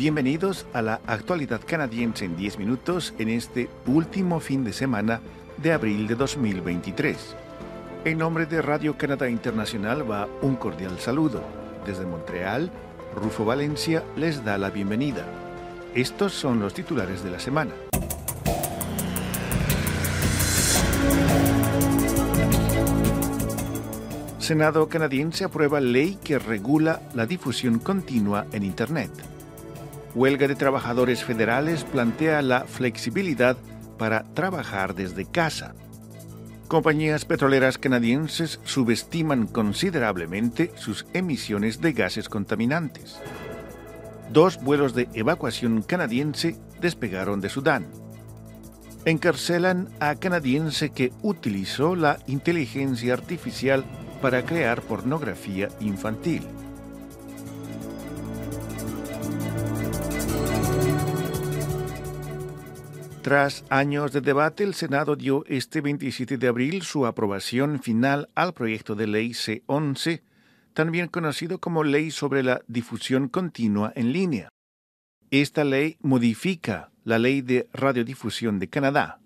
Bienvenidos a la actualidad canadiense en 10 minutos en este último fin de semana de abril de 2023. En nombre de Radio Canadá Internacional va un cordial saludo. Desde Montreal, Rufo Valencia les da la bienvenida. Estos son los titulares de la semana. Senado canadiense aprueba ley que regula la difusión continua en Internet. Huelga de trabajadores federales plantea la flexibilidad para trabajar desde casa. Compañías petroleras canadienses subestiman considerablemente sus emisiones de gases contaminantes. Dos vuelos de evacuación canadiense despegaron de Sudán. Encarcelan a canadiense que utilizó la inteligencia artificial para crear pornografía infantil. Tras años de debate, el Senado dio este 27 de abril su aprobación final al proyecto de ley C-11, también conocido como Ley sobre la Difusión Continua en Línea. Esta ley modifica la Ley de Radiodifusión de Canadá.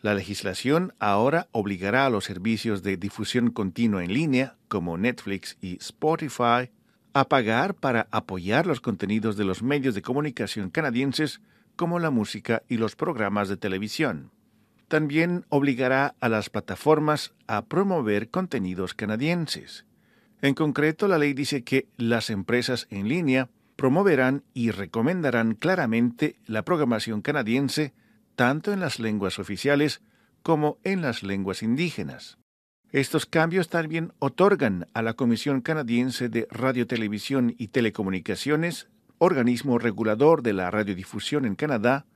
La legislación ahora obligará a los servicios de difusión continua en línea, como Netflix y Spotify, a pagar para apoyar los contenidos de los medios de comunicación canadienses, como la música y los programas de televisión. También obligará a las plataformas a promover contenidos canadienses. En concreto, la ley dice que las empresas en línea promoverán y recomendarán claramente la programación canadiense tanto en las lenguas oficiales como en las lenguas indígenas. Estos cambios también otorgan a la Comisión Canadiense de Radiotelevisión y Telecomunicaciones, organismo regulador de la radiodifusión en Canadá,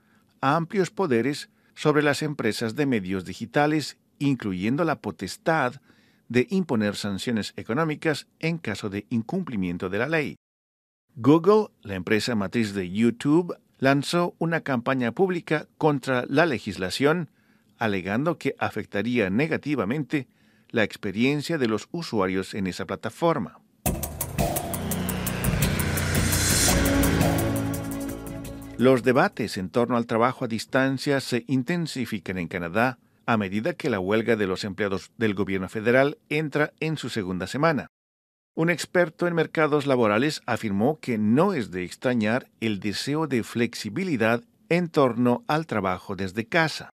amplios poderes sobre las empresas de medios digitales, incluyendo la potestad de imponer sanciones económicas en caso de incumplimiento de la ley. Google, la empresa matriz de YouTube, lanzó una campaña pública contra la legislación, alegando que afectaría negativamente la experiencia de los usuarios en esa plataforma. Los debates en torno al trabajo a distancia se intensifican en Canadá a medida que la huelga de los empleados del gobierno federal entra en su segunda semana. Un experto en mercados laborales afirmó que no es de extrañar el deseo de flexibilidad en torno al trabajo desde casa.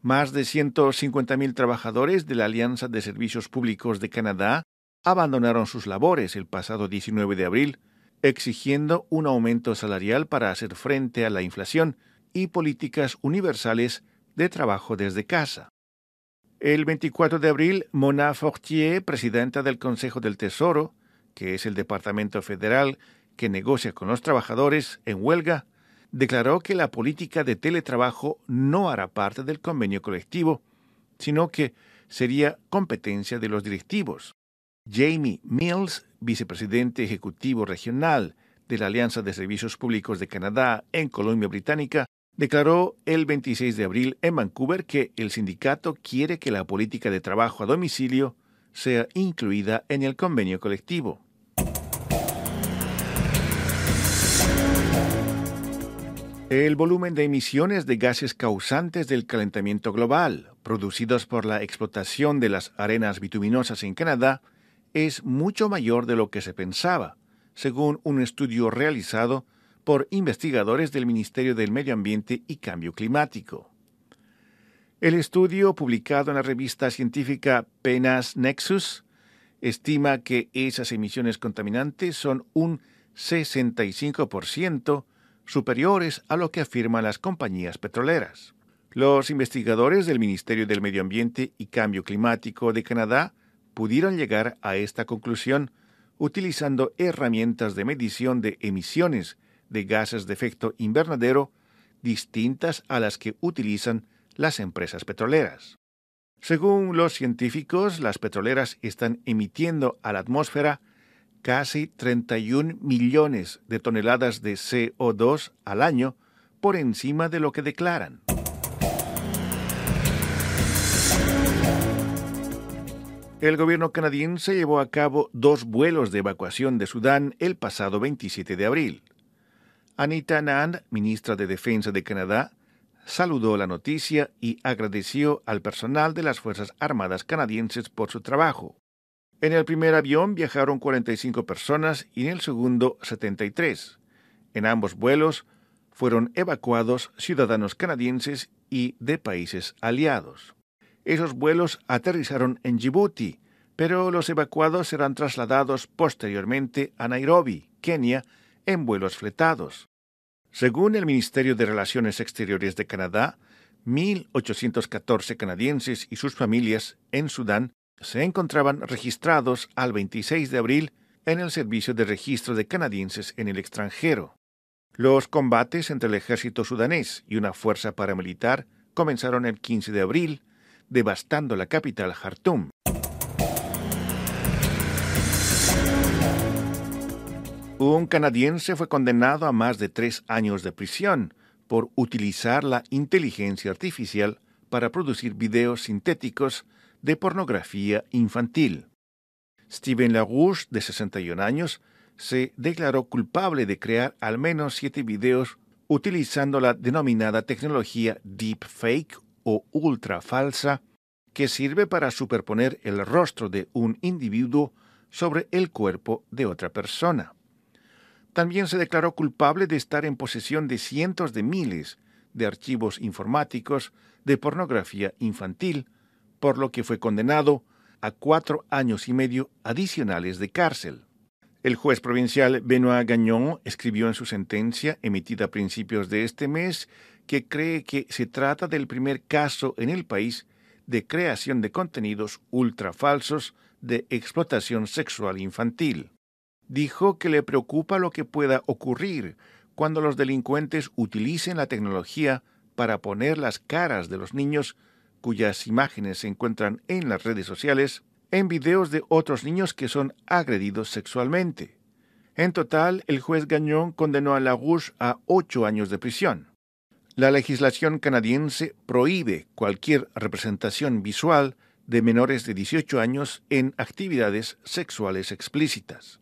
Más de 150.000 trabajadores de la Alianza de Servicios Públicos de Canadá abandonaron sus labores el pasado 19 de abril, exigiendo un aumento salarial para hacer frente a la inflación y políticas universales de trabajo desde casa. El 24 de abril, Mona Fortier, presidenta del Consejo del Tesoro, que es el Departamento Federal que negocia con los trabajadores en huelga, declaró que la política de teletrabajo no hará parte del convenio colectivo, sino que sería competencia de los directivos. Jamie Mills, vicepresidente ejecutivo regional de la Alianza de Servicios Públicos de Canadá en Colombia Británica, declaró el 26 de abril en Vancouver que el sindicato quiere que la política de trabajo a domicilio sea incluida en el convenio colectivo. El volumen de emisiones de gases causantes del calentamiento global, producidos por la explotación de las arenas bituminosas en Canadá, es mucho mayor de lo que se pensaba, según un estudio realizado por investigadores del Ministerio del Medio Ambiente y Cambio Climático. El estudio, publicado en la revista científica PNAS Nexus, estima que esas emisiones contaminantes son un 65% superiores a lo que afirman las compañías petroleras. Los investigadores del Ministerio del Medio Ambiente y Cambio Climático de Canadá pudieron llegar a esta conclusión utilizando herramientas de medición de emisiones de gases de efecto invernadero distintas a las que utilizan las empresas petroleras. Según los científicos, las petroleras están emitiendo a la atmósfera casi 31 millones de toneladas de CO2 al año por encima de lo que declaran. El gobierno canadiense llevó a cabo dos vuelos de evacuación de Sudán el pasado 27 de abril. Anita Anand, ministra de Defensa de Canadá, saludó la noticia y agradeció al personal de las Fuerzas Armadas canadienses por su trabajo. En el primer avión viajaron 45 personas y en el segundo 73. En ambos vuelos fueron evacuados ciudadanos canadienses y de países aliados. Esos vuelos aterrizaron en Djibouti, pero los evacuados serán trasladados posteriormente a Nairobi, Kenia, en vuelos fletados. Según el Ministerio de Relaciones Exteriores de Canadá, 1.814 canadienses y sus familias en Sudán se encontraban registrados al 26 de abril en el Servicio de Registro de Canadienses en el extranjero. Los combates entre el ejército sudanés y una fuerza paramilitar comenzaron el 15 de abril, devastando la capital Jartum. Un canadiense fue condenado a más de tres años de prisión por utilizar la inteligencia artificial para producir videos sintéticos de pornografía infantil. Steven LaRouche, de 61 años, se declaró culpable de crear al menos siete videos utilizando la denominada tecnología deepfake o ultra falsa, que sirve para superponer el rostro de un individuo sobre el cuerpo de otra persona. También se declaró culpable de estar en posesión de cientos de miles de archivos informáticos de pornografía infantil, por lo que fue condenado a cuatro años y medio adicionales de cárcel. El juez provincial Benoit Gagnon escribió en su sentencia, emitida a principios de este mes, que cree que se trata del primer caso en el país de creación de contenidos ultra falsos de explotación sexual infantil. Dijo que le preocupa lo que pueda ocurrir cuando los delincuentes utilicen la tecnología para poner las caras de los niños cuyas imágenes se encuentran en las redes sociales en videos de otros niños que son agredidos sexualmente. En total, el juez Gagnon condenó a LaRouche a ocho años de prisión. La legislación canadiense prohíbe cualquier representación visual de menores de 18 años en actividades sexuales explícitas.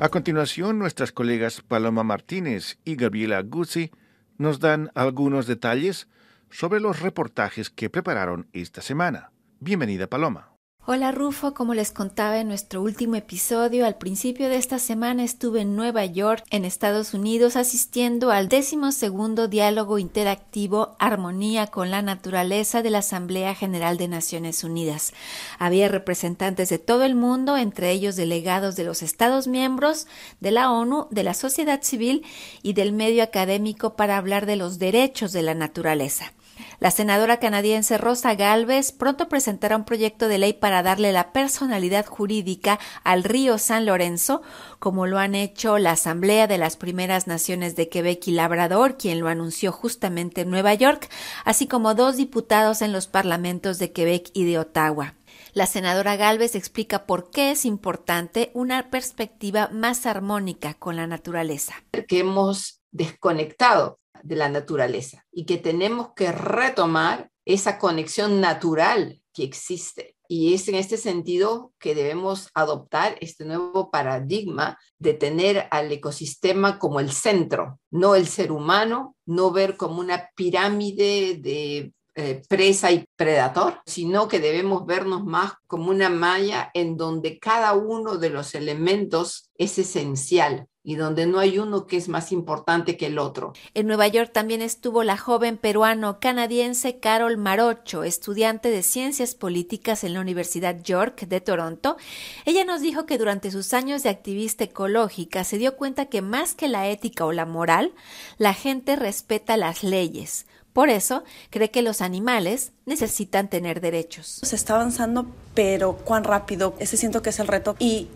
A continuación, nuestras colegas Paloma Martínez y Gabriela Guzzi nos dan algunos detalles sobre los reportajes que prepararon esta semana. Bienvenida, Paloma. Hola Rufo, como les contaba en nuestro último episodio, al principio de esta semana estuve en Nueva York, en Estados Unidos, asistiendo al décimo segundo diálogo interactivo Armonía con la Naturaleza de la Asamblea General de Naciones Unidas. Había representantes de todo el mundo, entre ellos delegados de los Estados miembros, de la ONU, de la sociedad civil y del medio académico para hablar de los derechos de la naturaleza. La senadora canadiense Rosa Galvez pronto presentará un proyecto de ley para darle la personalidad jurídica al río San Lorenzo, como lo han hecho la Asamblea de las Primeras Naciones de Quebec y Labrador, quien lo anunció justamente en Nueva York, así como dos diputados en los parlamentos de Quebec y de Ottawa. La senadora Galvez explica por qué es importante una perspectiva más armónica con la naturaleza. Que hemos desconectado de la naturaleza y que tenemos que retomar esa conexión natural que existe. Y es en este sentido que debemos adoptar este nuevo paradigma de tener al ecosistema como el centro, no el ser humano, no ver como una pirámide de eh, presa y predator, sino que debemos vernos más como una malla en donde cada uno de los elementos es esencial y donde no hay uno que es más importante que el otro. En Nueva York también estuvo la joven peruano-canadiense Carol Marocho, estudiante de Ciencias Políticas en la Universidad York de Toronto. Ella nos dijo que durante sus años de activista ecológica se dio cuenta que más que la ética o la moral, la gente respeta las leyes. Por eso cree que los animales necesitan tener derechos. Se está avanzando, pero cuán rápido, ese siento que es el reto. Y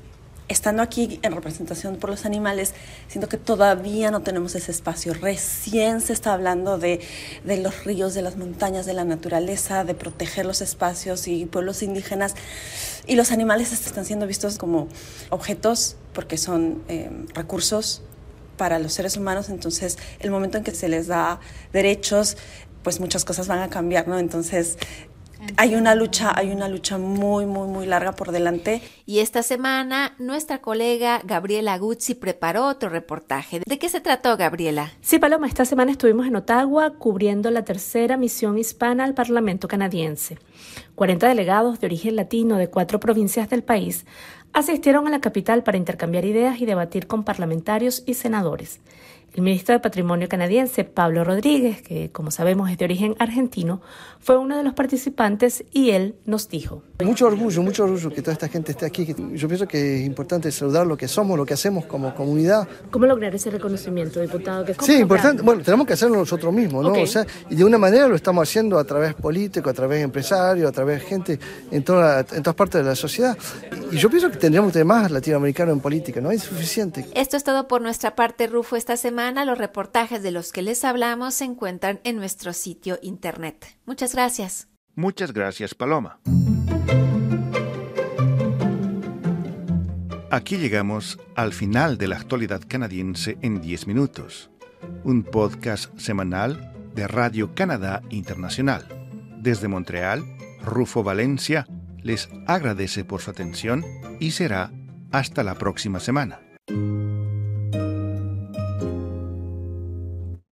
estando aquí en representación por los animales, siento que todavía no tenemos ese espacio. Recién se está hablando de, de, los ríos, de las montañas, de la naturaleza, de proteger los espacios y pueblos indígenas. Y los animales están siendo vistos como objetos porque son eh, recursos para los seres humanos. Entonces, el momento en que se les da derechos, pues muchas cosas van a cambiar, ¿no? Entonces, hay una lucha, hay una lucha muy, muy, muy larga por delante. Y esta semana nuestra colega Gabriela Guzzi preparó otro reportaje. ¿De qué se trató, Gabriela? Sí, Paloma, esta semana estuvimos en Ottawa cubriendo la tercera misión hispana al Parlamento canadiense. 40 delegados de origen latino de cuatro provincias del país asistieron a la capital para intercambiar ideas y debatir con parlamentarios y senadores. El ministro de Patrimonio canadiense, Pablo Rodríguez, que como sabemos es de origen argentino, fue uno de los participantes y él nos dijo. Mucho orgullo, mucho orgullo que toda esta gente esté aquí. Yo pienso que es importante saludar lo que somos, lo que hacemos como comunidad. ¿Cómo lograr ese reconocimiento, diputado? sí, importante. Bueno, tenemos que hacerlo nosotros mismos, ¿no? O sea, y de una manera lo estamos haciendo a través político, a través empresario, a través gente en, toda, en todas partes de la sociedad. Y yo pienso que tendríamos que tener más latinoamericanos en política, ¿no? Es suficiente. Esto es todo por nuestra parte, Rufo, esta los reportajes de los que les hablamos se encuentran en nuestro sitio internet. Muchas gracias. Muchas gracias, Paloma. Aquí llegamos al final de la actualidad canadiense en 10 minutos, un podcast semanal de Radio Canadá Internacional. Desde Montreal, Rufo Valencia les agradece por su atención y será hasta la próxima semana.